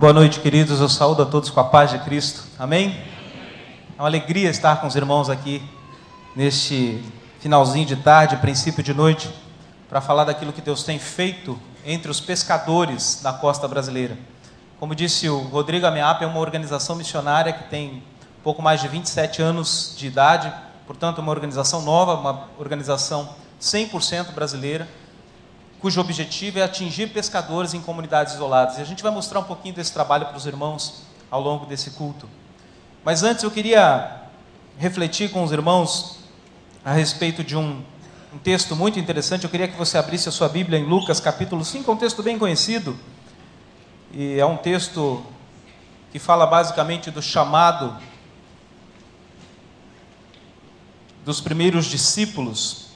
Boa noite, queridos. Eu saúdo a todos com a paz de Cristo. Amém? É uma alegria estar com os irmãos aqui neste finalzinho de tarde, princípio de noite, para falar daquilo que Deus tem feito entre os pescadores da costa brasileira. Como disse o Rodrigo Ameap, é uma organização missionária que tem pouco mais de 27 anos de idade, portanto, uma organização nova, uma organização 100% brasileira cujo objetivo é atingir pescadores em comunidades isoladas. E a gente vai mostrar um pouquinho desse trabalho para os irmãos ao longo desse culto. Mas antes eu queria refletir com os irmãos a respeito de um, um texto muito interessante. Eu queria que você abrisse a sua Bíblia em Lucas capítulo 5, é um texto bem conhecido. E é um texto que fala basicamente do chamado dos primeiros discípulos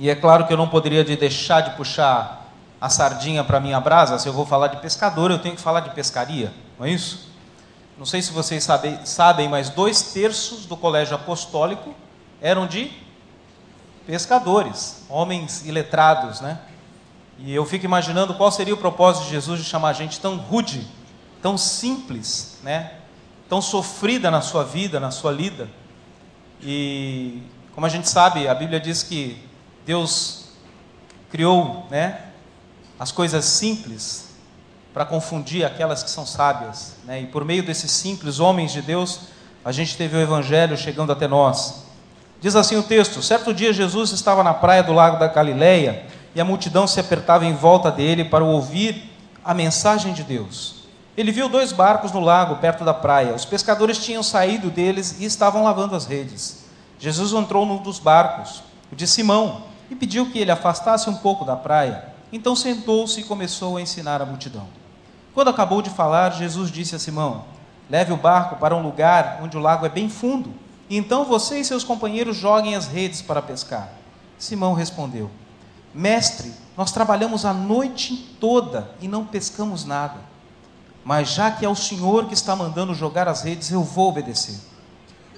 e é claro que eu não poderia deixar de puxar a sardinha para minha brasa. Se eu vou falar de pescador, eu tenho que falar de pescaria, não é isso? Não sei se vocês sabem, sabem mas dois terços do colégio apostólico eram de pescadores, homens iletrados, né? E eu fico imaginando qual seria o propósito de Jesus de chamar gente tão rude, tão simples, né? Tão sofrida na sua vida, na sua lida. E como a gente sabe, a Bíblia diz que Deus criou, né, as coisas simples para confundir aquelas que são sábias, né? E por meio desses simples homens de Deus, a gente teve o evangelho chegando até nós. Diz assim o texto: Certo dia Jesus estava na praia do lago da Galileia e a multidão se apertava em volta dele para ouvir a mensagem de Deus. Ele viu dois barcos no lago perto da praia. Os pescadores tinham saído deles e estavam lavando as redes. Jesus entrou num dos barcos, o de Simão, e pediu que ele afastasse um pouco da praia. Então sentou-se e começou a ensinar a multidão. Quando acabou de falar, Jesus disse a Simão: Leve o barco para um lugar onde o lago é bem fundo, e então você e seus companheiros joguem as redes para pescar. Simão respondeu: Mestre, nós trabalhamos a noite toda e não pescamos nada. Mas já que é o Senhor que está mandando jogar as redes, eu vou obedecer.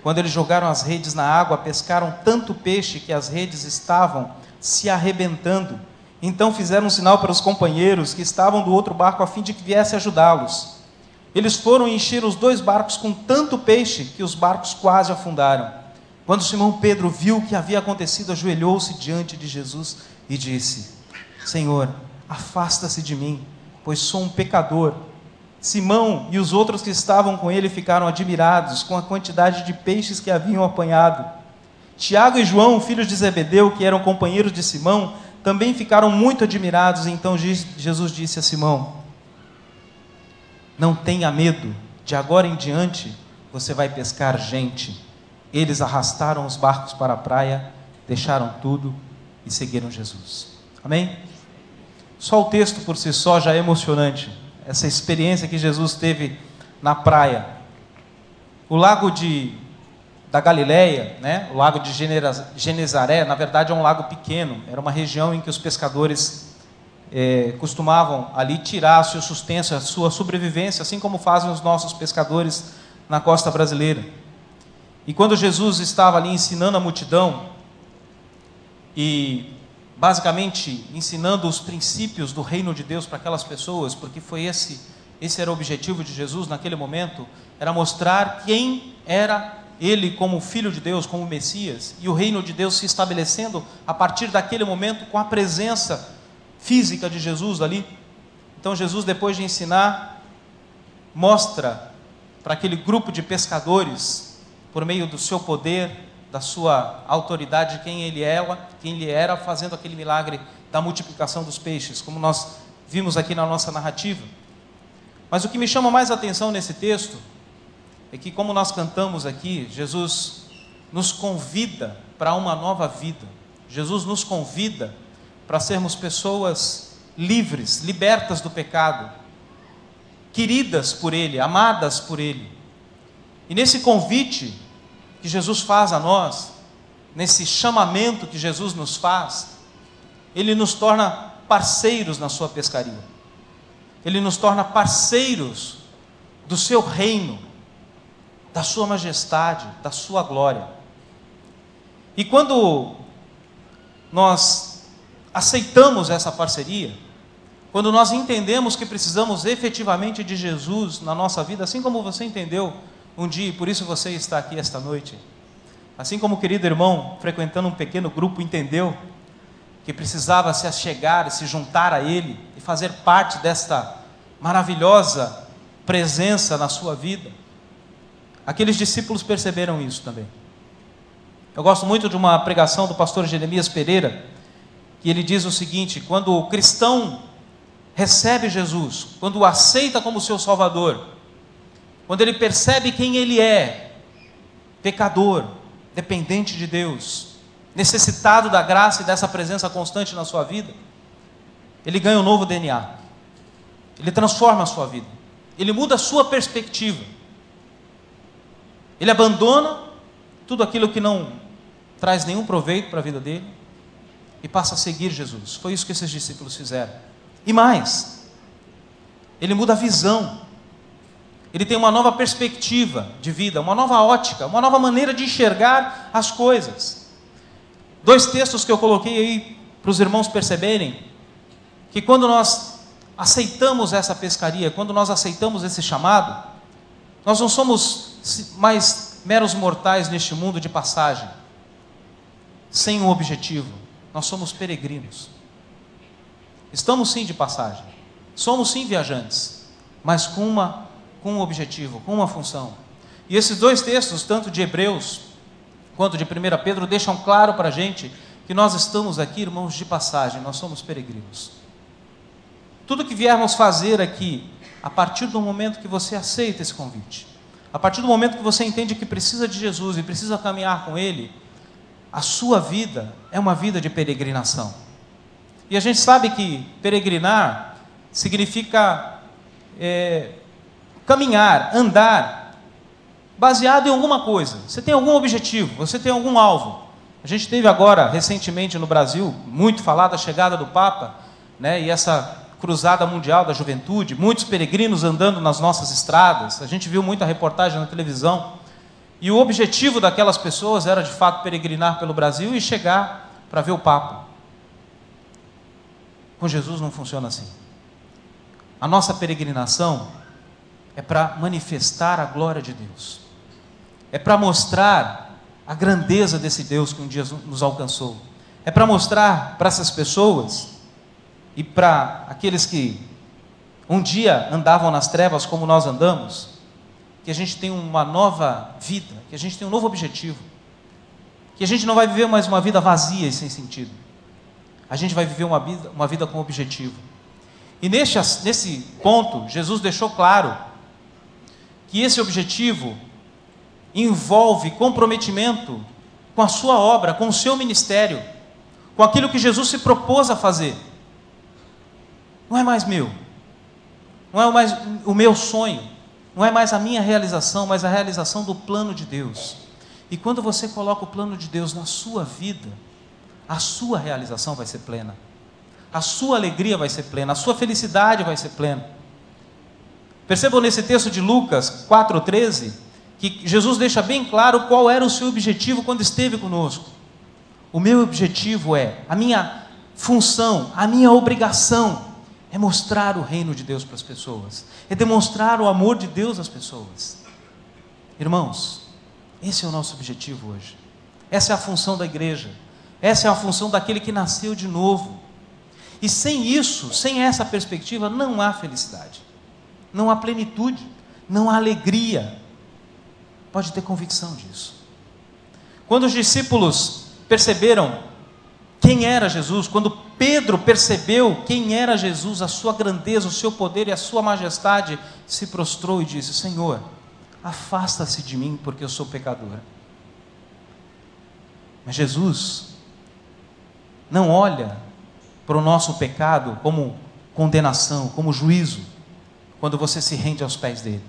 Quando eles jogaram as redes na água, pescaram tanto peixe que as redes estavam se arrebentando. Então fizeram um sinal para os companheiros que estavam do outro barco a fim de que viesse ajudá-los. Eles foram encher os dois barcos com tanto peixe que os barcos quase afundaram. Quando Simão Pedro viu o que havia acontecido, ajoelhou-se diante de Jesus e disse: Senhor, afasta-se de mim, pois sou um pecador. Simão e os outros que estavam com ele ficaram admirados com a quantidade de peixes que haviam apanhado. Tiago e João, filhos de Zebedeu, que eram companheiros de Simão, também ficaram muito admirados. Então Jesus disse a Simão: Não tenha medo, de agora em diante você vai pescar gente. Eles arrastaram os barcos para a praia, deixaram tudo e seguiram Jesus. Amém? Só o texto por si só já é emocionante. Essa experiência que Jesus teve na praia. O lago de da Galileia, né, o lago de Genezaré, na verdade é um lago pequeno, era uma região em que os pescadores é, costumavam ali tirar seu sustento, a sua sobrevivência, assim como fazem os nossos pescadores na costa brasileira. E quando Jesus estava ali ensinando a multidão e basicamente ensinando os princípios do reino de Deus para aquelas pessoas, porque foi esse esse era o objetivo de Jesus naquele momento, era mostrar quem era ele como filho de Deus, como Messias, e o reino de Deus se estabelecendo a partir daquele momento com a presença física de Jesus ali. Então Jesus, depois de ensinar, mostra para aquele grupo de pescadores, por meio do seu poder, da sua autoridade, quem ele era, quem ele era, fazendo aquele milagre da multiplicação dos peixes, como nós vimos aqui na nossa narrativa. Mas o que me chama mais atenção nesse texto é que, como nós cantamos aqui, Jesus nos convida para uma nova vida. Jesus nos convida para sermos pessoas livres, libertas do pecado, queridas por Ele, amadas por Ele. E nesse convite que Jesus faz a nós, nesse chamamento que Jesus nos faz, Ele nos torna parceiros na Sua pescaria, Ele nos torna parceiros do Seu reino da Sua majestade, da Sua glória. E quando nós aceitamos essa parceria, quando nós entendemos que precisamos efetivamente de Jesus na nossa vida, assim como você entendeu um dia, e por isso você está aqui esta noite, assim como o querido irmão, frequentando um pequeno grupo, entendeu que precisava se achegar, se juntar a Ele e fazer parte desta maravilhosa presença na sua vida. Aqueles discípulos perceberam isso também. Eu gosto muito de uma pregação do pastor Jeremias Pereira, que ele diz o seguinte: quando o cristão recebe Jesus, quando o aceita como seu Salvador, quando ele percebe quem ele é, pecador, dependente de Deus, necessitado da graça e dessa presença constante na sua vida, ele ganha um novo DNA, ele transforma a sua vida, ele muda a sua perspectiva, ele abandona tudo aquilo que não traz nenhum proveito para a vida dele e passa a seguir Jesus. Foi isso que esses discípulos fizeram. E mais, ele muda a visão. Ele tem uma nova perspectiva de vida, uma nova ótica, uma nova maneira de enxergar as coisas. Dois textos que eu coloquei aí para os irmãos perceberem que quando nós aceitamos essa pescaria, quando nós aceitamos esse chamado, nós não somos mais meros mortais neste mundo de passagem, sem um objetivo, nós somos peregrinos. Estamos sim de passagem. Somos sim viajantes, mas com uma com um objetivo, com uma função. E esses dois textos, tanto de Hebreus quanto de 1 Pedro, deixam claro para a gente que nós estamos aqui, irmãos, de passagem, nós somos peregrinos. Tudo que viermos fazer aqui, a partir do momento que você aceita esse convite, a partir do momento que você entende que precisa de Jesus e precisa caminhar com Ele, a sua vida é uma vida de peregrinação. E a gente sabe que peregrinar significa é, caminhar, andar, baseado em alguma coisa. Você tem algum objetivo, você tem algum alvo. A gente teve agora, recentemente no Brasil, muito falada a chegada do Papa, né, e essa cruzada mundial da juventude, muitos peregrinos andando nas nossas estradas. A gente viu muita reportagem na televisão. E o objetivo daquelas pessoas era de fato peregrinar pelo Brasil e chegar para ver o Papa. Com Jesus não funciona assim. A nossa peregrinação é para manifestar a glória de Deus, é para mostrar a grandeza desse Deus que um dia nos alcançou, é para mostrar para essas pessoas e para aqueles que um dia andavam nas trevas como nós andamos, que a gente tem uma nova vida, que a gente tem um novo objetivo, que a gente não vai viver mais uma vida vazia e sem sentido a gente vai viver uma vida, uma vida com objetivo. E nesse, nesse ponto, Jesus deixou claro que esse objetivo envolve comprometimento com a sua obra, com o seu ministério, com aquilo que Jesus se propôs a fazer. Não é mais meu, não é mais o meu sonho, não é mais a minha realização, mas a realização do plano de Deus. E quando você coloca o plano de Deus na sua vida, a sua realização vai ser plena, a sua alegria vai ser plena, a sua felicidade vai ser plena. Percebam nesse texto de Lucas 4,13 que Jesus deixa bem claro qual era o seu objetivo quando esteve conosco. O meu objetivo é, a minha função, a minha obrigação é mostrar o reino de Deus para as pessoas, é demonstrar o amor de Deus às pessoas. Irmãos, esse é o nosso objetivo hoje, essa é a função da igreja. Essa é a função daquele que nasceu de novo. E sem isso, sem essa perspectiva, não há felicidade, não há plenitude, não há alegria. Pode ter convicção disso. Quando os discípulos perceberam quem era Jesus, quando Pedro percebeu quem era Jesus, a sua grandeza, o seu poder e a sua majestade, se prostrou e disse: Senhor, afasta-se de mim, porque eu sou pecador. Mas Jesus não olha para o nosso pecado como condenação, como juízo, quando você se rende aos pés dele.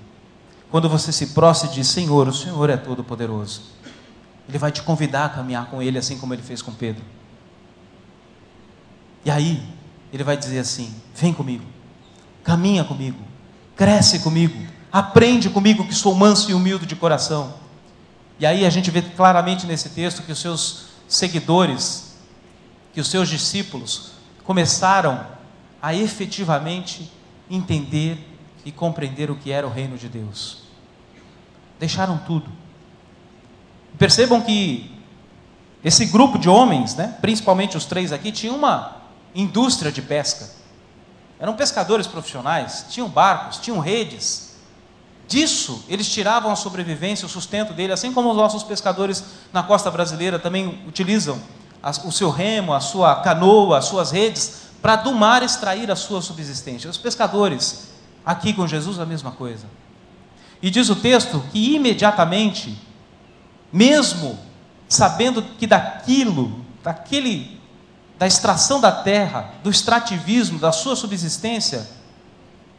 Quando você se prostra e diz: Senhor, o Senhor é todo-poderoso. Ele vai te convidar a caminhar com ele, assim como ele fez com Pedro. E aí, ele vai dizer assim: Vem comigo, caminha comigo, cresce comigo, aprende comigo que sou manso e humilde de coração. E aí a gente vê claramente nesse texto que os seus seguidores que os seus discípulos começaram a efetivamente entender e compreender o que era o reino de Deus. Deixaram tudo. Percebam que esse grupo de homens, né, principalmente os três aqui, tinha uma indústria de pesca. Eram pescadores profissionais, tinham barcos, tinham redes. Disso eles tiravam a sobrevivência, o sustento dele, assim como os nossos pescadores na costa brasileira também utilizam o seu remo, a sua canoa, as suas redes, para do mar extrair a sua subsistência. Os pescadores, aqui com Jesus, a mesma coisa. E diz o texto que imediatamente, mesmo sabendo que daquilo, daquele, da extração da terra, do extrativismo, da sua subsistência,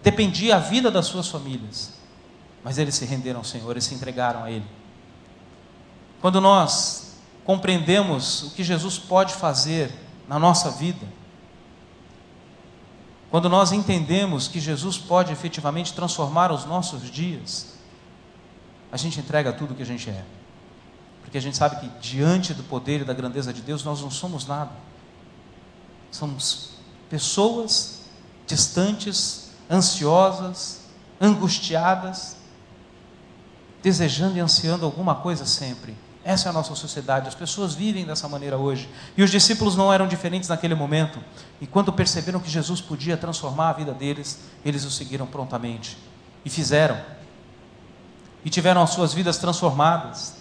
dependia a vida das suas famílias. Mas eles se renderam ao Senhor e se entregaram a Ele. Quando nós compreendemos o que Jesus pode fazer na nossa vida, quando nós entendemos que Jesus pode efetivamente transformar os nossos dias, a gente entrega tudo o que a gente é. Porque a gente sabe que diante do poder e da grandeza de Deus nós não somos nada. Somos pessoas distantes, ansiosas, angustiadas, desejando e ansiando alguma coisa sempre. Essa é a nossa sociedade, as pessoas vivem dessa maneira hoje. E os discípulos não eram diferentes naquele momento. E quando perceberam que Jesus podia transformar a vida deles, eles o seguiram prontamente. E fizeram. E tiveram as suas vidas transformadas.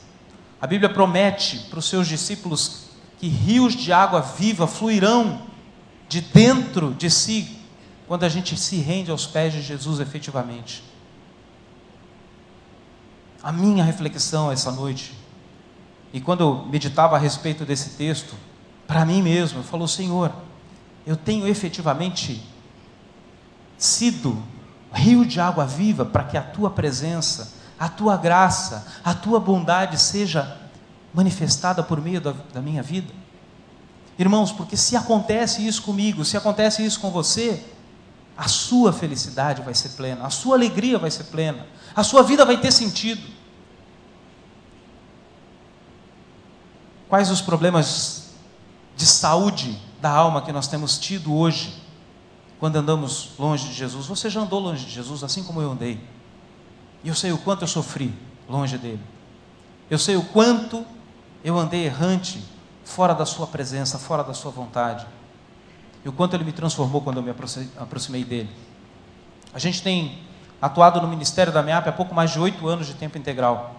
A Bíblia promete para os seus discípulos que rios de água viva fluirão de dentro de si quando a gente se rende aos pés de Jesus efetivamente. A minha reflexão essa noite e quando eu meditava a respeito desse texto, para mim mesmo, eu falo, Senhor, eu tenho efetivamente sido rio de água viva para que a tua presença, a tua graça, a tua bondade seja manifestada por meio da, da minha vida. Irmãos, porque se acontece isso comigo, se acontece isso com você, a sua felicidade vai ser plena, a sua alegria vai ser plena, a sua vida vai ter sentido. Quais os problemas de saúde da alma que nós temos tido hoje, quando andamos longe de Jesus? Você já andou longe de Jesus, assim como eu andei. E eu sei o quanto eu sofri longe dele. Eu sei o quanto eu andei errante, fora da Sua presença, fora da Sua vontade. E o quanto Ele me transformou quando eu me aproximei dele. A gente tem atuado no ministério da MEAP há pouco mais de oito anos de tempo integral.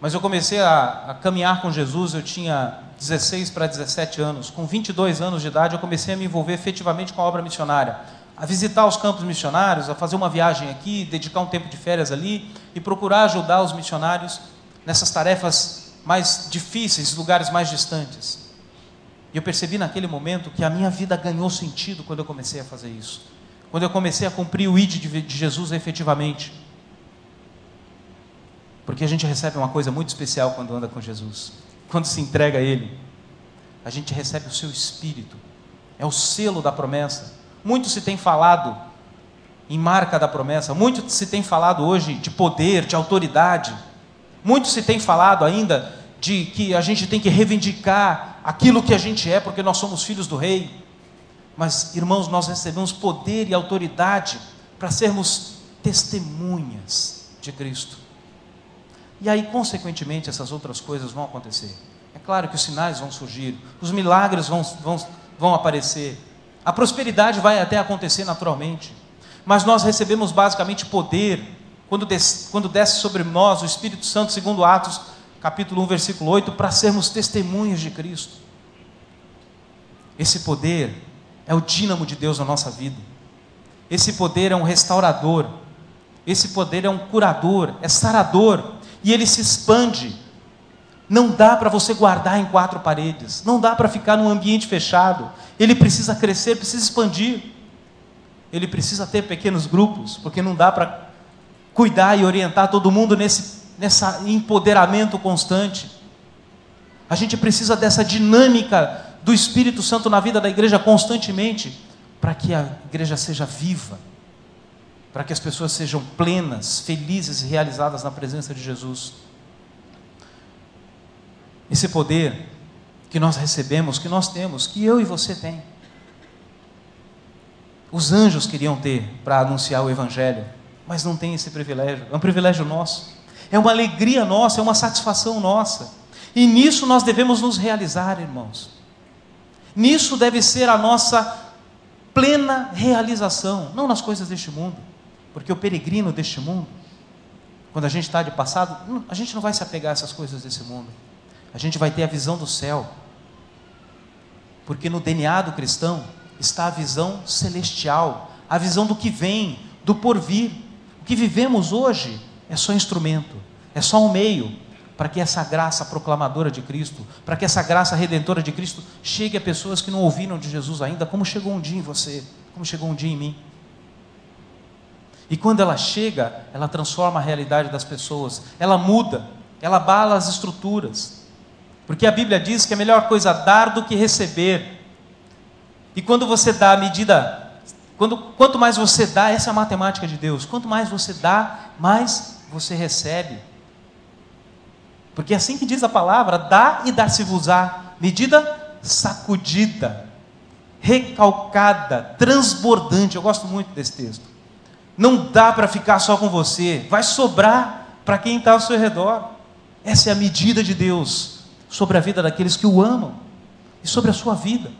Mas eu comecei a, a caminhar com Jesus, eu tinha 16 para 17 anos. Com 22 anos de idade, eu comecei a me envolver efetivamente com a obra missionária. A visitar os campos missionários, a fazer uma viagem aqui, dedicar um tempo de férias ali e procurar ajudar os missionários nessas tarefas mais difíceis, lugares mais distantes. E eu percebi naquele momento que a minha vida ganhou sentido quando eu comecei a fazer isso. Quando eu comecei a cumprir o ID de Jesus efetivamente. Porque a gente recebe uma coisa muito especial quando anda com Jesus. Quando se entrega a Ele, a gente recebe o seu espírito. É o selo da promessa. Muito se tem falado em marca da promessa, muito se tem falado hoje de poder, de autoridade. Muito se tem falado ainda de que a gente tem que reivindicar aquilo que a gente é, porque nós somos filhos do rei. Mas, irmãos, nós recebemos poder e autoridade para sermos testemunhas de Cristo. E aí, consequentemente, essas outras coisas vão acontecer. É claro que os sinais vão surgir, os milagres vão, vão, vão aparecer, a prosperidade vai até acontecer naturalmente. Mas nós recebemos basicamente poder quando desce, quando desce sobre nós o Espírito Santo, segundo Atos, capítulo 1, versículo 8, para sermos testemunhas de Cristo. Esse poder é o dínamo de Deus na nossa vida. Esse poder é um restaurador. Esse poder é um curador, é sarador e ele se expande. Não dá para você guardar em quatro paredes, não dá para ficar num ambiente fechado. Ele precisa crescer, precisa expandir. Ele precisa ter pequenos grupos, porque não dá para cuidar e orientar todo mundo nesse nessa empoderamento constante. A gente precisa dessa dinâmica do Espírito Santo na vida da igreja constantemente, para que a igreja seja viva para que as pessoas sejam plenas, felizes e realizadas na presença de Jesus. Esse poder que nós recebemos, que nós temos, que eu e você tem. Os anjos queriam ter para anunciar o Evangelho, mas não tem esse privilégio. É um privilégio nosso, é uma alegria nossa, é uma satisfação nossa. E nisso nós devemos nos realizar, irmãos. Nisso deve ser a nossa plena realização, não nas coisas deste mundo, porque o peregrino deste mundo, quando a gente está de passado, a gente não vai se apegar a essas coisas desse mundo, a gente vai ter a visão do céu, porque no DNA do cristão está a visão celestial, a visão do que vem, do porvir. Que vivemos hoje é só instrumento, é só um meio para que essa graça proclamadora de Cristo, para que essa graça redentora de Cristo chegue a pessoas que não ouviram de Jesus ainda, como chegou um dia em você, como chegou um dia em mim. E quando ela chega, ela transforma a realidade das pessoas, ela muda, ela abala as estruturas. Porque a Bíblia diz que é melhor coisa dar do que receber. E quando você dá a medida, quando, quanto mais você dá, essa é a matemática de Deus, quanto mais você dá, mais você recebe. Porque é assim que diz a palavra: dá e dá-se-vos-á. Medida sacudida, recalcada, transbordante. Eu gosto muito desse texto. Não dá para ficar só com você, vai sobrar para quem está ao seu redor. Essa é a medida de Deus sobre a vida daqueles que o amam e sobre a sua vida.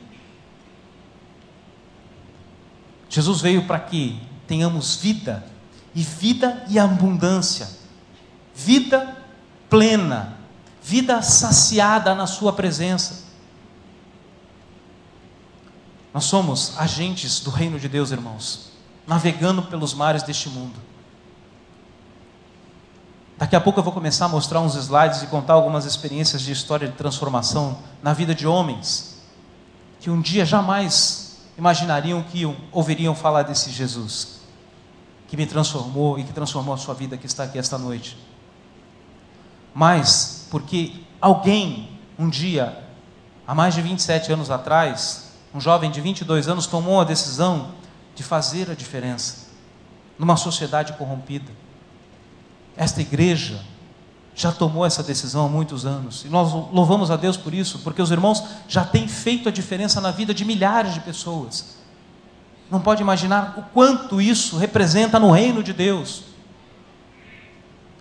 Jesus veio para que tenhamos vida, e vida e abundância. Vida plena, vida saciada na Sua presença. Nós somos agentes do reino de Deus, irmãos, navegando pelos mares deste mundo. Daqui a pouco eu vou começar a mostrar uns slides e contar algumas experiências de história de transformação na vida de homens que um dia jamais imaginariam que ouviriam falar desse Jesus que me transformou e que transformou a sua vida que está aqui esta noite mas porque alguém, um dia, há mais de 27 anos atrás, um jovem de 22 anos tomou a decisão de fazer a diferença numa sociedade corrompida. Esta igreja já tomou essa decisão há muitos anos e nós louvamos a Deus por isso, porque os irmãos já têm feito a diferença na vida de milhares de pessoas. Não pode imaginar o quanto isso representa no reino de Deus.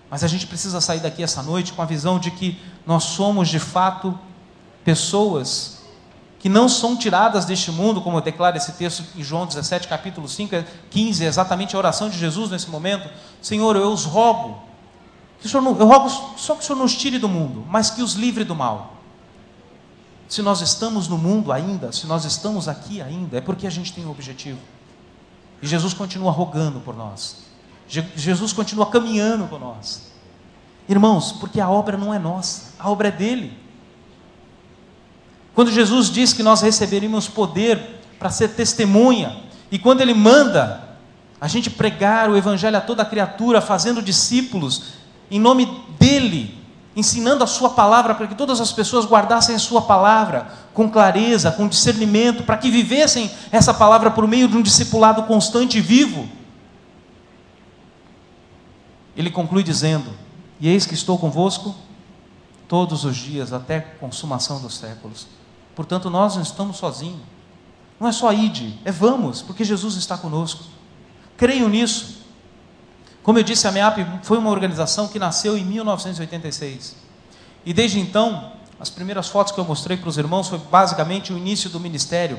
Mas a gente precisa sair daqui essa noite com a visão de que nós somos de fato pessoas que não são tiradas deste mundo, como declara esse texto em João 17, capítulo 5, 15, é exatamente a oração de Jesus nesse momento. Senhor, eu os rogo, Senhor eu rogo só que o Senhor nos tire do mundo, mas que os livre do mal. Se nós estamos no mundo ainda, se nós estamos aqui ainda, é porque a gente tem um objetivo. E Jesus continua rogando por nós. Jesus continua caminhando com nós. Irmãos, porque a obra não é nossa, a obra é dele. Quando Jesus diz que nós receberíamos poder para ser testemunha, e quando ele manda a gente pregar o evangelho a toda criatura, fazendo discípulos em nome dele, ensinando a sua palavra para que todas as pessoas guardassem a sua palavra com clareza, com discernimento, para que vivessem essa palavra por meio de um discipulado constante e vivo. Ele conclui dizendo: E eis que estou convosco todos os dias, até a consumação dos séculos. Portanto, nós não estamos sozinhos. Não é só ide, é vamos, porque Jesus está conosco. Creio nisso. Como eu disse, a MEAP foi uma organização que nasceu em 1986. E desde então, as primeiras fotos que eu mostrei para os irmãos foi basicamente o início do ministério.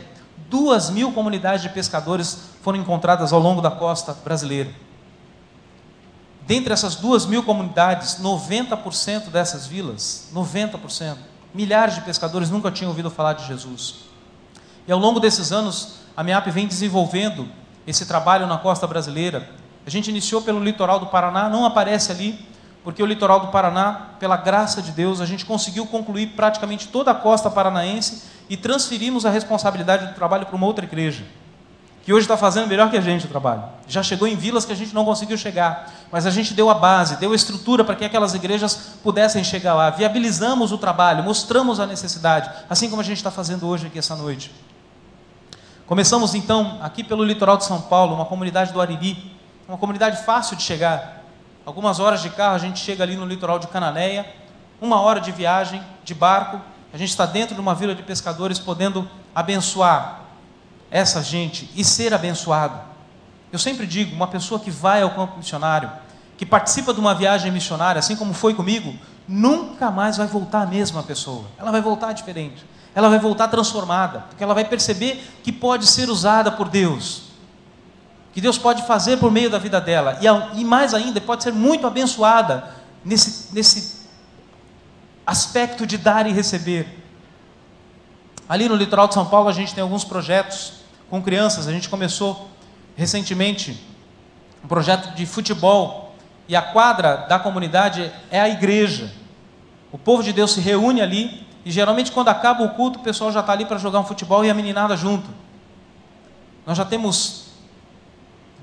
Duas mil comunidades de pescadores foram encontradas ao longo da costa brasileira. Dentre essas duas mil comunidades, 90% dessas vilas, 90%, milhares de pescadores nunca tinham ouvido falar de Jesus. E ao longo desses anos, a MEAP vem desenvolvendo esse trabalho na costa brasileira. A gente iniciou pelo litoral do Paraná, não aparece ali, porque o litoral do Paraná, pela graça de Deus, a gente conseguiu concluir praticamente toda a costa paranaense e transferimos a responsabilidade do trabalho para uma outra igreja que hoje está fazendo melhor que a gente o trabalho. Já chegou em vilas que a gente não conseguiu chegar, mas a gente deu a base, deu a estrutura para que aquelas igrejas pudessem chegar lá. Viabilizamos o trabalho, mostramos a necessidade, assim como a gente está fazendo hoje aqui essa noite. Começamos então aqui pelo litoral de São Paulo, uma comunidade do Ariri, uma comunidade fácil de chegar. Algumas horas de carro a gente chega ali no litoral de Cananéia, uma hora de viagem de barco, a gente está dentro de uma vila de pescadores podendo abençoar essa gente e ser abençoado. Eu sempre digo: uma pessoa que vai ao campo missionário, que participa de uma viagem missionária, assim como foi comigo, nunca mais vai voltar a mesma pessoa. Ela vai voltar diferente. Ela vai voltar transformada, porque ela vai perceber que pode ser usada por Deus. Que Deus pode fazer por meio da vida dela. E, e mais ainda, pode ser muito abençoada nesse, nesse aspecto de dar e receber. Ali no litoral de São Paulo, a gente tem alguns projetos com crianças. A gente começou recentemente um projeto de futebol e a quadra da comunidade é a igreja. O povo de Deus se reúne ali e geralmente quando acaba o culto o pessoal já está ali para jogar um futebol e a meninada junto. Nós já temos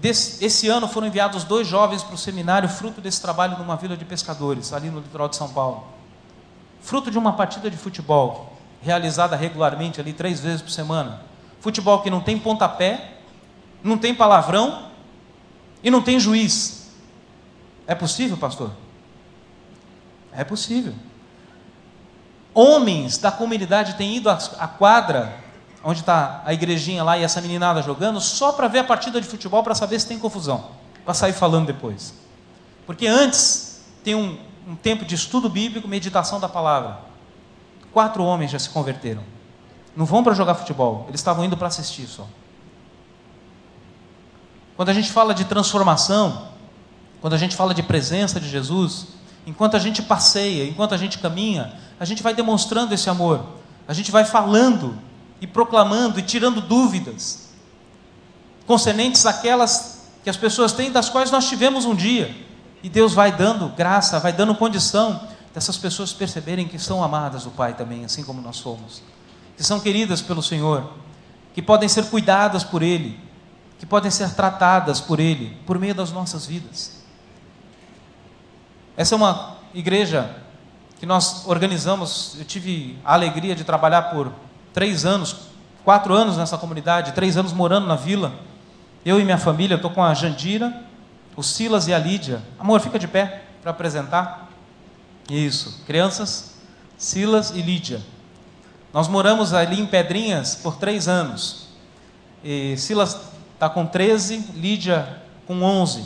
desse, esse ano foram enviados dois jovens para o seminário fruto desse trabalho numa vila de pescadores ali no litoral de São Paulo. Fruto de uma partida de futebol realizada regularmente ali três vezes por semana. Futebol que não tem pontapé, não tem palavrão e não tem juiz. É possível, pastor? É possível. Homens da comunidade têm ido à quadra, onde está a igrejinha lá e essa meninada jogando, só para ver a partida de futebol para saber se tem confusão, para sair falando depois. Porque antes tem um, um tempo de estudo bíblico, meditação da palavra. Quatro homens já se converteram. Não vão para jogar futebol, eles estavam indo para assistir só. Quando a gente fala de transformação, quando a gente fala de presença de Jesus, enquanto a gente passeia, enquanto a gente caminha, a gente vai demonstrando esse amor, a gente vai falando e proclamando e tirando dúvidas concernentes àquelas que as pessoas têm, das quais nós tivemos um dia, e Deus vai dando graça, vai dando condição dessas pessoas perceberem que são amadas do Pai também, assim como nós somos, que são queridas pelo Senhor, que podem ser cuidadas por Ele, que podem ser tratadas por Ele, por meio das nossas vidas. Essa é uma igreja que nós organizamos. Eu tive a alegria de trabalhar por três anos, quatro anos nessa comunidade, três anos morando na vila. Eu e minha família, estou com a Jandira, o Silas e a Lídia. Amor, fica de pé para apresentar. Isso, crianças, Silas e Lídia. Nós moramos ali em Pedrinhas por três anos. E Silas está com 13, Lídia com 11.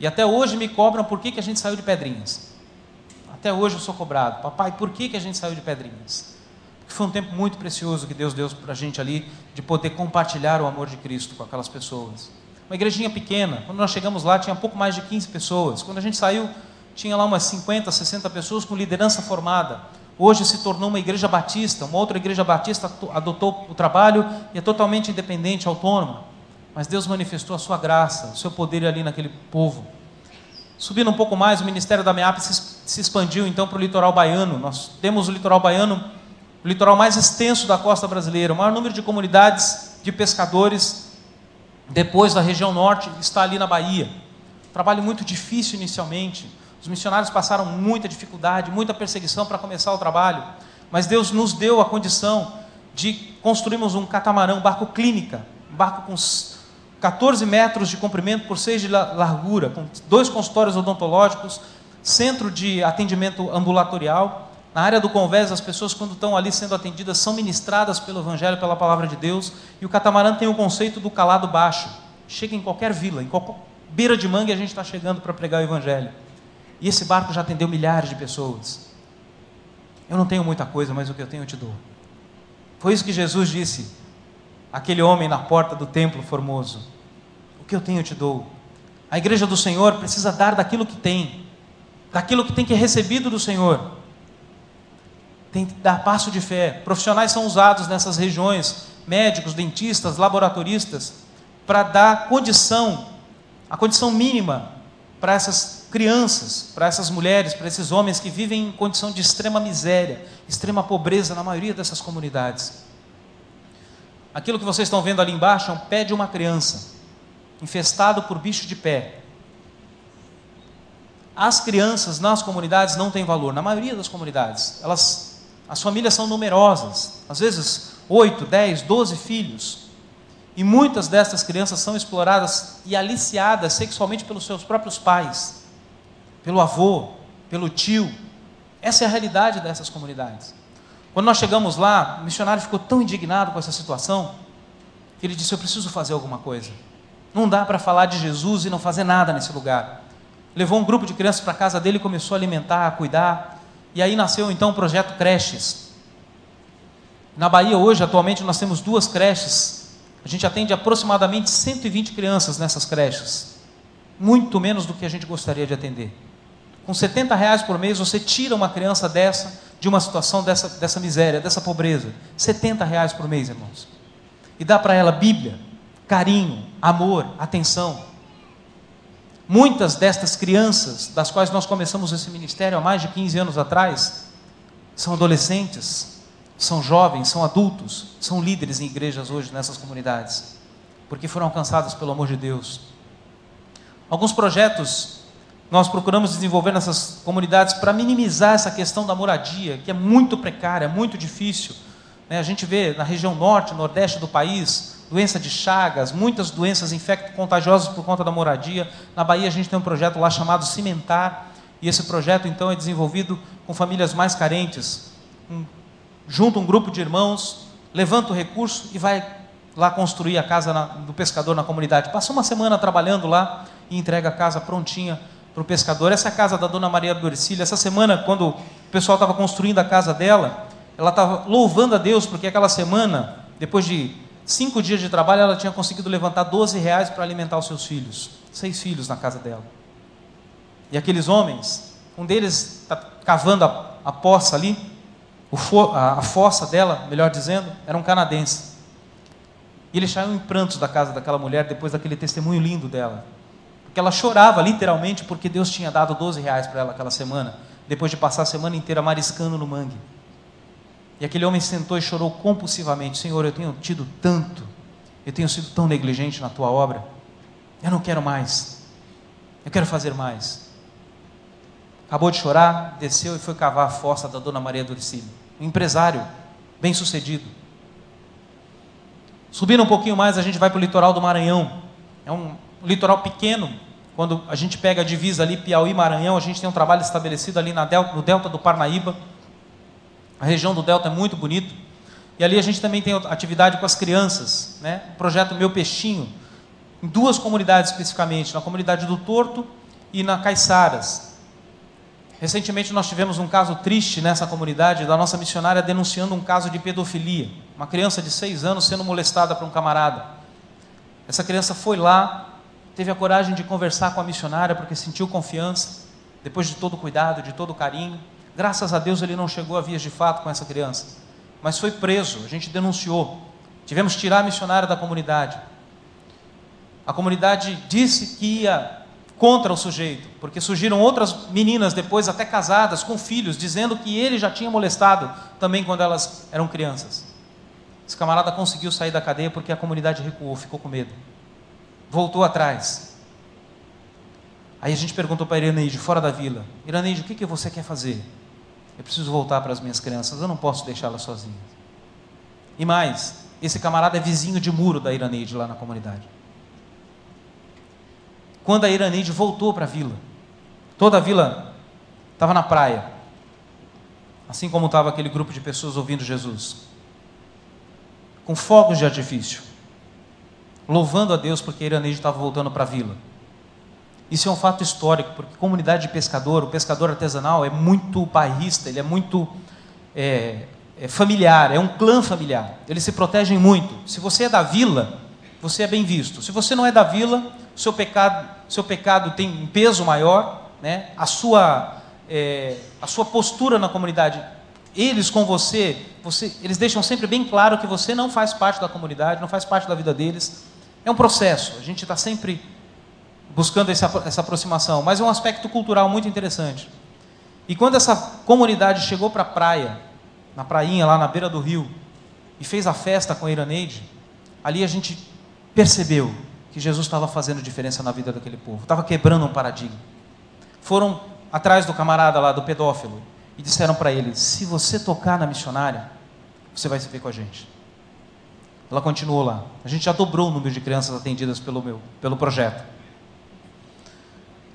E até hoje me cobram por que, que a gente saiu de Pedrinhas. Até hoje eu sou cobrado. Papai, por que, que a gente saiu de Pedrinhas? Porque foi um tempo muito precioso que Deus deu para a gente ali, de poder compartilhar o amor de Cristo com aquelas pessoas. Uma igrejinha pequena. Quando nós chegamos lá, tinha pouco mais de 15 pessoas. Quando a gente saiu, tinha lá umas 50, 60 pessoas com liderança formada. Hoje se tornou uma igreja batista, uma outra igreja batista adotou o trabalho e é totalmente independente, autônoma. Mas Deus manifestou a sua graça, o seu poder ali naquele povo. Subindo um pouco mais, o ministério da MEAP se expandiu então para o litoral baiano. Nós temos o litoral baiano, o litoral mais extenso da costa brasileira, o maior número de comunidades de pescadores, depois da região norte, está ali na Bahia. Trabalho muito difícil inicialmente. Os missionários passaram muita dificuldade, muita perseguição para começar o trabalho, mas Deus nos deu a condição de construirmos um catamarão, um barco clínica, um barco com 14 metros de comprimento por 6 de largura, com dois consultórios odontológicos, centro de atendimento ambulatorial. Na área do convés, as pessoas, quando estão ali sendo atendidas, são ministradas pelo Evangelho, pela palavra de Deus. E o catamarã tem o conceito do calado baixo. Chega em qualquer vila, em qualquer beira de mangue, a gente está chegando para pregar o Evangelho. E esse barco já atendeu milhares de pessoas. Eu não tenho muita coisa, mas o que eu tenho eu te dou. Foi isso que Jesus disse aquele homem na porta do templo formoso. O que eu tenho eu te dou. A igreja do Senhor precisa dar daquilo que tem, daquilo que tem que recebido do Senhor. Tem que dar passo de fé. Profissionais são usados nessas regiões, médicos, dentistas, laboratoristas, para dar condição, a condição mínima para essas crianças, para essas mulheres, para esses homens que vivem em condição de extrema miséria, extrema pobreza na maioria dessas comunidades. Aquilo que vocês estão vendo ali embaixo é um pé de uma criança infestado por bicho de pé. As crianças nas comunidades não têm valor, na maioria das comunidades. Elas, as famílias são numerosas, às vezes 8, 10, 12 filhos. E muitas dessas crianças são exploradas e aliciadas sexualmente pelos seus próprios pais, pelo avô, pelo tio. Essa é a realidade dessas comunidades. Quando nós chegamos lá, o missionário ficou tão indignado com essa situação que ele disse: Eu preciso fazer alguma coisa. Não dá para falar de Jesus e não fazer nada nesse lugar. Levou um grupo de crianças para a casa dele e começou a alimentar, a cuidar. E aí nasceu então o projeto Creches. Na Bahia, hoje, atualmente, nós temos duas creches. A gente atende aproximadamente 120 crianças nessas creches. Muito menos do que a gente gostaria de atender. Com 70 reais por mês, você tira uma criança dessa, de uma situação dessa, dessa miséria, dessa pobreza. 70 reais por mês, irmãos. E dá para ela Bíblia, carinho, amor, atenção. Muitas destas crianças, das quais nós começamos esse ministério há mais de 15 anos atrás, são adolescentes, são jovens, são adultos, são líderes em igrejas hoje nessas comunidades, porque foram alcançadas pelo amor de Deus. Alguns projetos nós procuramos desenvolver nessas comunidades para minimizar essa questão da moradia, que é muito precária, muito difícil. Né? A gente vê na região norte, nordeste do país, doença de chagas, muitas doenças infecto-contagiosas por conta da moradia. Na Bahia a gente tem um projeto lá chamado Cimentar, e esse projeto então é desenvolvido com famílias mais carentes. Um, junta um grupo de irmãos, levanta o recurso e vai lá construir a casa na, do pescador na comunidade. Passa uma semana trabalhando lá e entrega a casa prontinha para o pescador. Essa é a casa da dona Maria Dorcília. Essa semana, quando o pessoal estava construindo a casa dela, ela estava louvando a Deus, porque aquela semana, depois de cinco dias de trabalho, ela tinha conseguido levantar 12 reais para alimentar os seus filhos. Seis filhos na casa dela. E aqueles homens, um deles está cavando a, a poça ali, a, a fossa dela, melhor dizendo, era um canadense. E ele saiu em prantos da casa daquela mulher depois daquele testemunho lindo dela. Porque ela chorava literalmente porque Deus tinha dado 12 reais para ela aquela semana, depois de passar a semana inteira mariscando no mangue. E aquele homem sentou e chorou compulsivamente: Senhor, eu tenho tido tanto, eu tenho sido tão negligente na tua obra, eu não quero mais, eu quero fazer mais. Acabou de chorar, desceu e foi cavar a fossa da dona Maria Dorcílio, um empresário bem sucedido. Subindo um pouquinho mais, a gente vai para o litoral do Maranhão. É um litoral pequeno, quando a gente pega a divisa ali, Piauí, Maranhão, a gente tem um trabalho estabelecido ali na no delta do Parnaíba. A região do delta é muito bonito. E ali a gente também tem atividade com as crianças, né? O projeto Meu Peixinho, em duas comunidades especificamente, na comunidade do Torto e na Caiçaras. Recentemente nós tivemos um caso triste nessa comunidade da nossa missionária denunciando um caso de pedofilia. Uma criança de seis anos sendo molestada por um camarada. Essa criança foi lá, teve a coragem de conversar com a missionária porque sentiu confiança, depois de todo o cuidado, de todo o carinho. Graças a Deus ele não chegou a vias de fato com essa criança, mas foi preso, a gente denunciou. Tivemos que tirar a missionária da comunidade. A comunidade disse que ia contra o sujeito, porque surgiram outras meninas depois, até casadas, com filhos, dizendo que ele já tinha molestado também quando elas eram crianças. Esse camarada conseguiu sair da cadeia porque a comunidade recuou, ficou com medo voltou atrás. Aí a gente perguntou para Iraneide, fora da vila: Iraneide, o que, que você quer fazer? Eu preciso voltar para as minhas crianças, eu não posso deixá-las sozinhas. E mais, esse camarada é vizinho de muro da Iraneide lá na comunidade. Quando a Iraneide voltou para a vila, toda a vila estava na praia, assim como estava aquele grupo de pessoas ouvindo Jesus, com fogos de artifício louvando a Deus porque Iraneide estava voltando para a vila. Isso é um fato histórico, porque comunidade de pescador, o pescador artesanal é muito bairrista, ele é muito é, é familiar, é um clã familiar. Eles se protegem muito. Se você é da vila, você é bem visto. Se você não é da vila, seu pecado, seu pecado tem um peso maior, né? a, sua, é, a sua postura na comunidade. Eles com você, você, eles deixam sempre bem claro que você não faz parte da comunidade, não faz parte da vida deles. É um processo, a gente está sempre buscando essa, essa aproximação, mas é um aspecto cultural muito interessante. E quando essa comunidade chegou para a praia, na prainha lá na beira do rio, e fez a festa com a Iraneide, ali a gente percebeu que Jesus estava fazendo diferença na vida daquele povo, estava quebrando um paradigma. Foram atrás do camarada lá, do pedófilo, e disseram para ele: se você tocar na missionária, você vai se ver com a gente. Ela continuou lá. A gente já dobrou o número de crianças atendidas pelo meu, pelo projeto.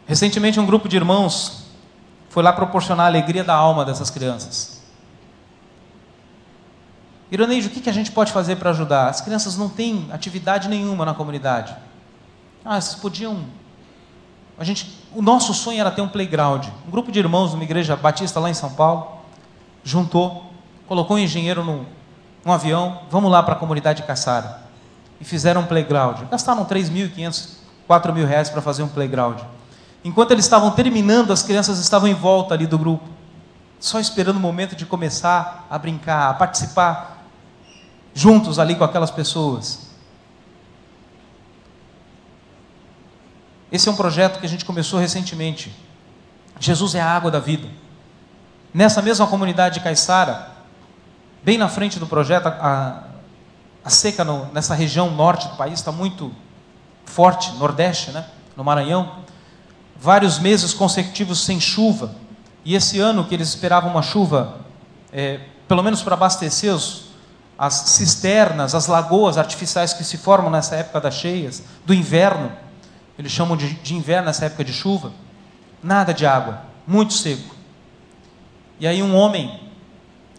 Recentemente um grupo de irmãos foi lá proporcionar a alegria da alma dessas crianças. Iraneide, o que, a gente pode fazer para ajudar? As crianças não têm atividade nenhuma na comunidade. Ah, vocês podiam. A gente, o nosso sonho era ter um playground. Um grupo de irmãos de uma igreja batista lá em São Paulo juntou, colocou um engenheiro num, num avião, vamos lá para a comunidade de Caçara. E fizeram um playground. Gastaram 3.500, 4 mil reais para fazer um playground. Enquanto eles estavam terminando, as crianças estavam em volta ali do grupo, só esperando o momento de começar a brincar, a participar juntos ali com aquelas pessoas. Esse é um projeto que a gente começou recentemente. Jesus é a água da vida. Nessa mesma comunidade de Caiçara, bem na frente do projeto, a, a seca no, nessa região norte do país está muito forte, nordeste, né? no Maranhão. Vários meses consecutivos sem chuva. E esse ano que eles esperavam uma chuva, é, pelo menos para abastecer os, as cisternas, as lagoas artificiais que se formam nessa época das cheias, do inverno, eles chamam de, de inverno nessa época de chuva, nada de água, muito seco. E aí um homem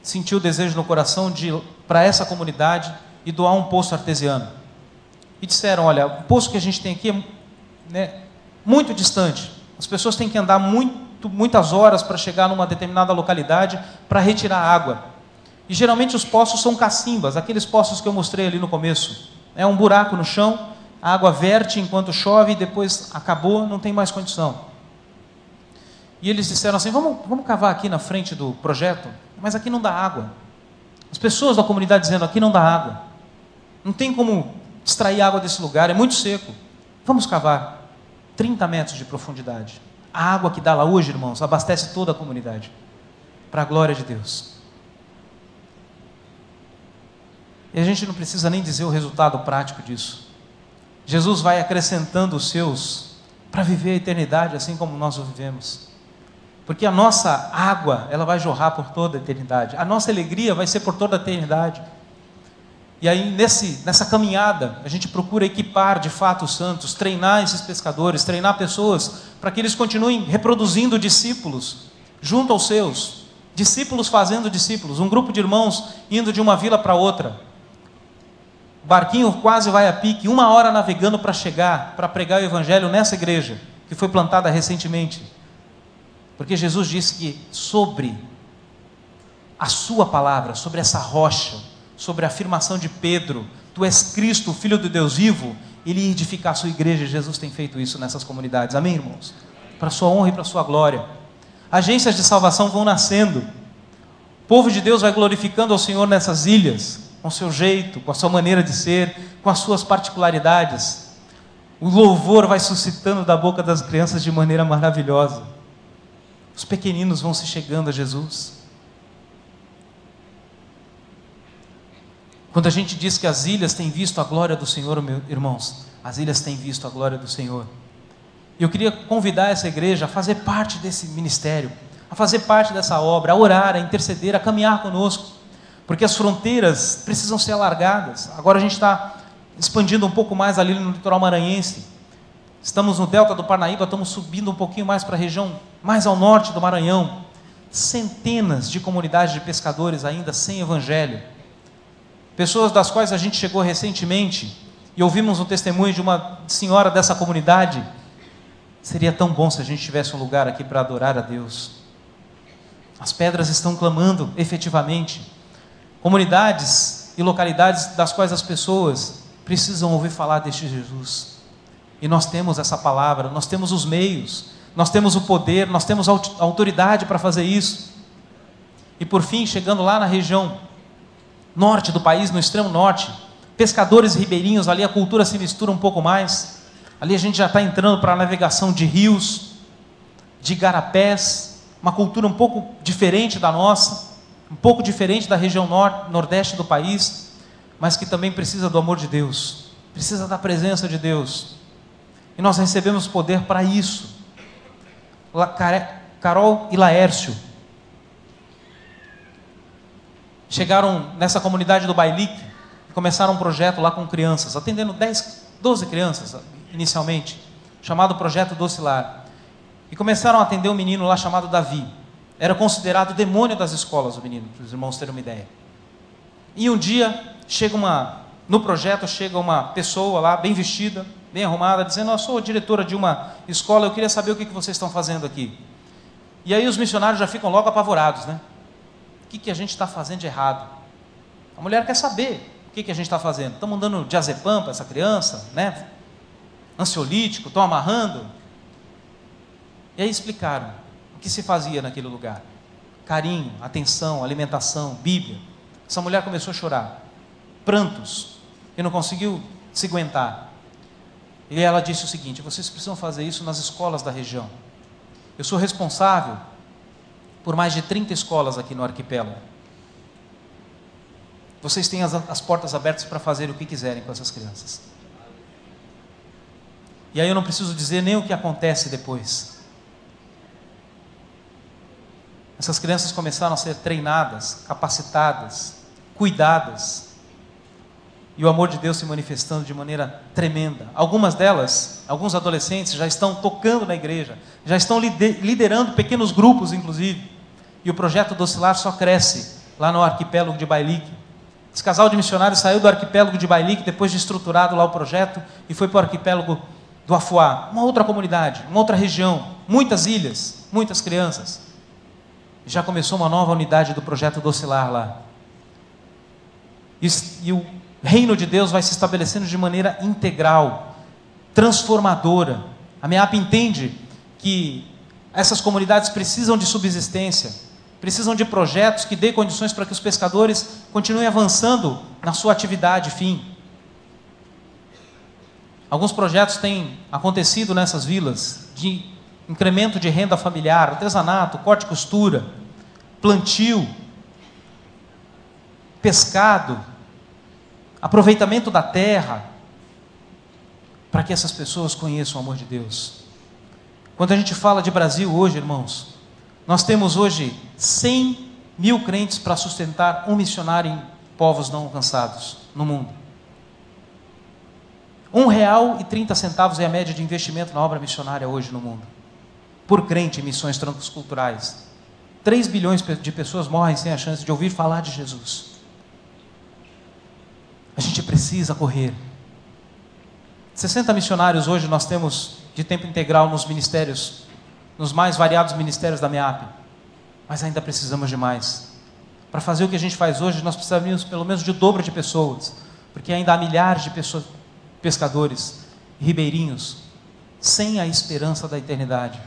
sentiu o desejo no coração de para essa comunidade e doar um poço artesiano. E disseram: olha, o poço que a gente tem aqui é né, muito distante. As pessoas têm que andar muito, muitas horas para chegar numa determinada localidade para retirar água. E geralmente os poços são cacimbas, aqueles poços que eu mostrei ali no começo. É um buraco no chão, a água verte enquanto chove e depois acabou, não tem mais condição. E eles disseram assim: vamos, vamos cavar aqui na frente do projeto, mas aqui não dá água. As pessoas da comunidade dizendo: aqui não dá água. Não tem como extrair água desse lugar, é muito seco. Vamos cavar 30 metros de profundidade. A água que dá lá hoje, irmãos, abastece toda a comunidade. Para a glória de Deus. E a gente não precisa nem dizer o resultado prático disso. Jesus vai acrescentando os seus para viver a eternidade assim como nós o vivemos. Porque a nossa água, ela vai jorrar por toda a eternidade. A nossa alegria vai ser por toda a eternidade. E aí, nesse, nessa caminhada, a gente procura equipar de fato os santos, treinar esses pescadores, treinar pessoas, para que eles continuem reproduzindo discípulos junto aos seus. Discípulos fazendo discípulos. Um grupo de irmãos indo de uma vila para outra o barquinho quase vai a pique, uma hora navegando para chegar, para pregar o evangelho nessa igreja, que foi plantada recentemente. Porque Jesus disse que sobre a sua palavra, sobre essa rocha, sobre a afirmação de Pedro, tu és Cristo, Filho de Deus vivo, ele ia edificar a sua igreja. Jesus tem feito isso nessas comunidades. Amém, irmãos? Para sua honra e para sua glória. Agências de salvação vão nascendo. O povo de Deus vai glorificando ao Senhor nessas ilhas com seu jeito, com a sua maneira de ser, com as suas particularidades. O louvor vai suscitando da boca das crianças de maneira maravilhosa. Os pequeninos vão se chegando a Jesus. Quando a gente diz que as ilhas têm visto a glória do Senhor, meus irmãos, as ilhas têm visto a glória do Senhor. E eu queria convidar essa igreja a fazer parte desse ministério, a fazer parte dessa obra, a orar, a interceder, a caminhar conosco porque as fronteiras precisam ser alargadas. Agora a gente está expandindo um pouco mais ali no litoral maranhense. Estamos no delta do Parnaíba, estamos subindo um pouquinho mais para a região mais ao norte do Maranhão. Centenas de comunidades de pescadores ainda sem evangelho. Pessoas das quais a gente chegou recentemente e ouvimos um testemunho de uma senhora dessa comunidade. Seria tão bom se a gente tivesse um lugar aqui para adorar a Deus. As pedras estão clamando efetivamente. Comunidades e localidades das quais as pessoas precisam ouvir falar deste Jesus. E nós temos essa palavra, nós temos os meios, nós temos o poder, nós temos a autoridade para fazer isso. E por fim, chegando lá na região norte do país, no extremo norte, pescadores ribeirinhos, ali a cultura se mistura um pouco mais. Ali a gente já está entrando para a navegação de rios, de garapés, uma cultura um pouco diferente da nossa um pouco diferente da região nor nordeste do país, mas que também precisa do amor de Deus, precisa da presença de Deus. E nós recebemos poder para isso. Carol e Laércio chegaram nessa comunidade do Bailique e começaram um projeto lá com crianças, atendendo 10, 12 crianças inicialmente, chamado Projeto Docilar. E começaram a atender um menino lá chamado Davi. Era considerado o demônio das escolas, o menino, para os irmãos terem uma ideia. E um dia chega uma, no projeto chega uma pessoa lá, bem vestida, bem arrumada, dizendo: Eu sou diretora de uma escola, eu queria saber o que vocês estão fazendo aqui. E aí os missionários já ficam logo apavorados, né? O que, que a gente está fazendo de errado? A mulher quer saber o que, que a gente está fazendo. Estamos dando diazepam para essa criança, né? Ansiolítico, estão amarrando. E aí explicaram o que se fazia naquele lugar: carinho, atenção, alimentação, Bíblia. Essa mulher começou a chorar, prantos, e não conseguiu se aguentar. E ela disse o seguinte: vocês precisam fazer isso nas escolas da região. Eu sou responsável por mais de 30 escolas aqui no arquipélago. Vocês têm as, as portas abertas para fazer o que quiserem com essas crianças. E aí eu não preciso dizer nem o que acontece depois. Essas crianças começaram a ser treinadas, capacitadas, cuidadas. E o amor de Deus se manifestando de maneira tremenda. Algumas delas, alguns adolescentes já estão tocando na igreja, já estão liderando pequenos grupos, inclusive. E o projeto do Oscilar só cresce lá no arquipélago de Bailique. Esse casal de missionários saiu do arquipélago de Bailique depois de estruturado lá o projeto e foi para o arquipélago do Afuá, uma outra comunidade, uma outra região, muitas ilhas, muitas crianças. Já começou uma nova unidade do projeto do Oscilar lá. E, e o reino de Deus vai se estabelecendo de maneira integral, transformadora. A MEAP entende que essas comunidades precisam de subsistência, precisam de projetos que dê condições para que os pescadores continuem avançando na sua atividade fim. Alguns projetos têm acontecido nessas vilas de incremento de renda familiar, artesanato, corte e costura, plantio, pescado, aproveitamento da terra, para que essas pessoas conheçam o amor de Deus. Quando a gente fala de Brasil hoje, irmãos, nós temos hoje 100 mil crentes para sustentar um missionário em povos não alcançados no mundo. Um real e trinta centavos é a média de investimento na obra missionária hoje no mundo. Por crente em missões transculturais. 3 bilhões de pessoas morrem sem a chance de ouvir falar de Jesus. A gente precisa correr. 60 missionários hoje nós temos de tempo integral nos ministérios nos mais variados ministérios da MEAP. Mas ainda precisamos de mais. Para fazer o que a gente faz hoje, nós precisaríamos pelo menos de dobro de pessoas, porque ainda há milhares de pessoas, pescadores, ribeirinhos, sem a esperança da eternidade.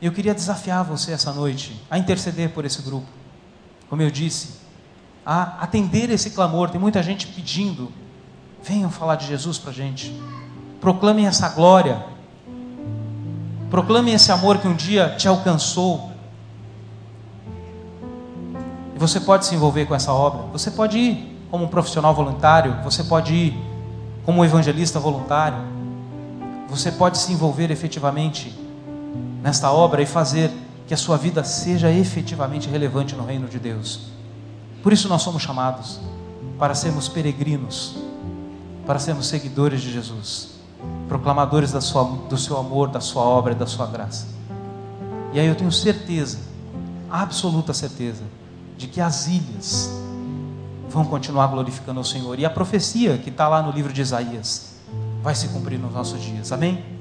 Eu queria desafiar você essa noite a interceder por esse grupo. Como eu disse, a atender esse clamor. Tem muita gente pedindo: venham falar de Jesus para a gente. Proclamem essa glória Proclame esse amor que um dia te alcançou. E você pode se envolver com essa obra. Você pode ir como um profissional voluntário, você pode ir como um evangelista voluntário. Você pode se envolver efetivamente nesta obra e fazer que a sua vida seja efetivamente relevante no reino de Deus. Por isso nós somos chamados para sermos peregrinos, para sermos seguidores de Jesus proclamadores sua, do seu amor, da sua obra e da sua graça. E aí eu tenho certeza, absoluta certeza, de que as ilhas vão continuar glorificando o Senhor. E a profecia que está lá no livro de Isaías vai se cumprir nos nossos dias. Amém?